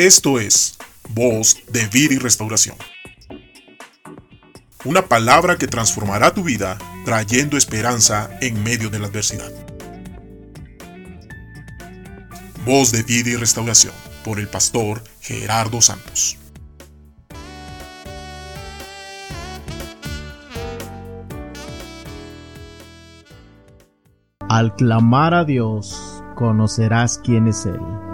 Esto es Voz de Vida y Restauración. Una palabra que transformará tu vida trayendo esperanza en medio de la adversidad. Voz de Vida y Restauración por el pastor Gerardo Santos. Al clamar a Dios, conocerás quién es Él.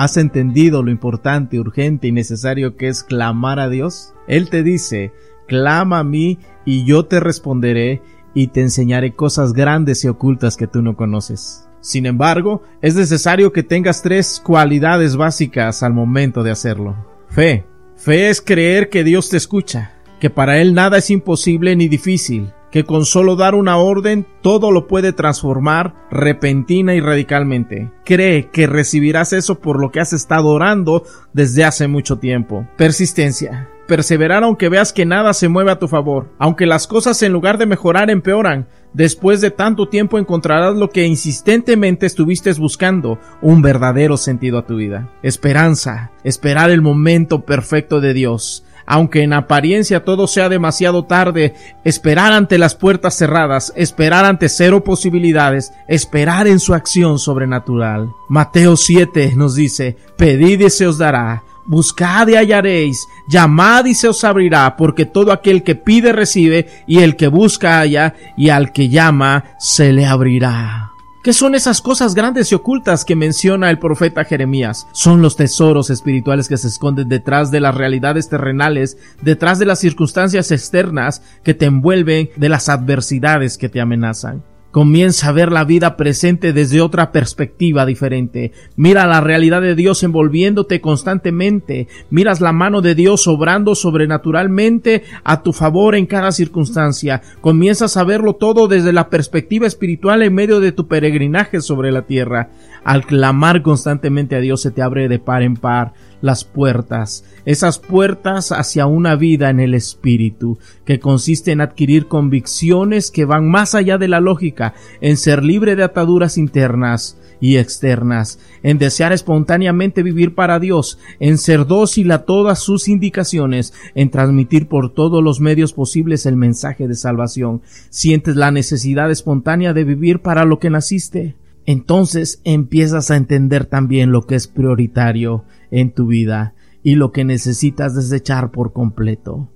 ¿Has entendido lo importante, urgente y necesario que es clamar a Dios? Él te dice, clama a mí y yo te responderé y te enseñaré cosas grandes y ocultas que tú no conoces. Sin embargo, es necesario que tengas tres cualidades básicas al momento de hacerlo. Fe. Fe es creer que Dios te escucha, que para Él nada es imposible ni difícil, que con solo dar una orden todo lo puede transformar repentina y radicalmente. Cree que recibirás eso por lo que has estado orando desde hace mucho tiempo. Persistencia. Perseverar aunque veas que nada se mueve a tu favor. Aunque las cosas en lugar de mejorar empeoran. Después de tanto tiempo encontrarás lo que insistentemente estuviste buscando, un verdadero sentido a tu vida. Esperanza. Esperar el momento perfecto de Dios aunque en apariencia todo sea demasiado tarde, esperar ante las puertas cerradas, esperar ante cero posibilidades, esperar en su acción sobrenatural. Mateo 7 nos dice, pedid y se os dará, buscad y hallaréis, llamad y se os abrirá, porque todo aquel que pide recibe, y el que busca halla, y al que llama se le abrirá. ¿Qué son esas cosas grandes y ocultas que menciona el profeta Jeremías? Son los tesoros espirituales que se esconden detrás de las realidades terrenales, detrás de las circunstancias externas que te envuelven, de las adversidades que te amenazan. Comienza a ver la vida presente desde otra perspectiva diferente. Mira la realidad de Dios envolviéndote constantemente. Miras la mano de Dios obrando sobrenaturalmente a tu favor en cada circunstancia. Comienzas a verlo todo desde la perspectiva espiritual en medio de tu peregrinaje sobre la tierra. Al clamar constantemente a Dios se te abre de par en par las puertas, esas puertas hacia una vida en el espíritu, que consiste en adquirir convicciones que van más allá de la lógica, en ser libre de ataduras internas y externas, en desear espontáneamente vivir para Dios, en ser dócil a todas sus indicaciones, en transmitir por todos los medios posibles el mensaje de salvación. Sientes la necesidad espontánea de vivir para lo que naciste entonces empiezas a entender también lo que es prioritario en tu vida y lo que necesitas desechar por completo.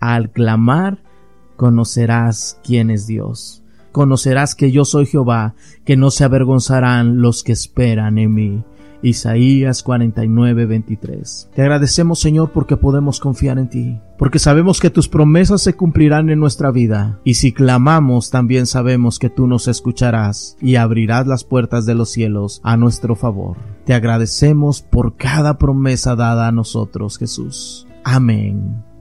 Al clamar, conocerás quién es Dios. Conocerás que yo soy Jehová, que no se avergonzarán los que esperan en mí. Isaías 49, 23. Te agradecemos Señor porque podemos confiar en ti, porque sabemos que tus promesas se cumplirán en nuestra vida, y si clamamos también sabemos que tú nos escucharás y abrirás las puertas de los cielos a nuestro favor. Te agradecemos por cada promesa dada a nosotros, Jesús. Amén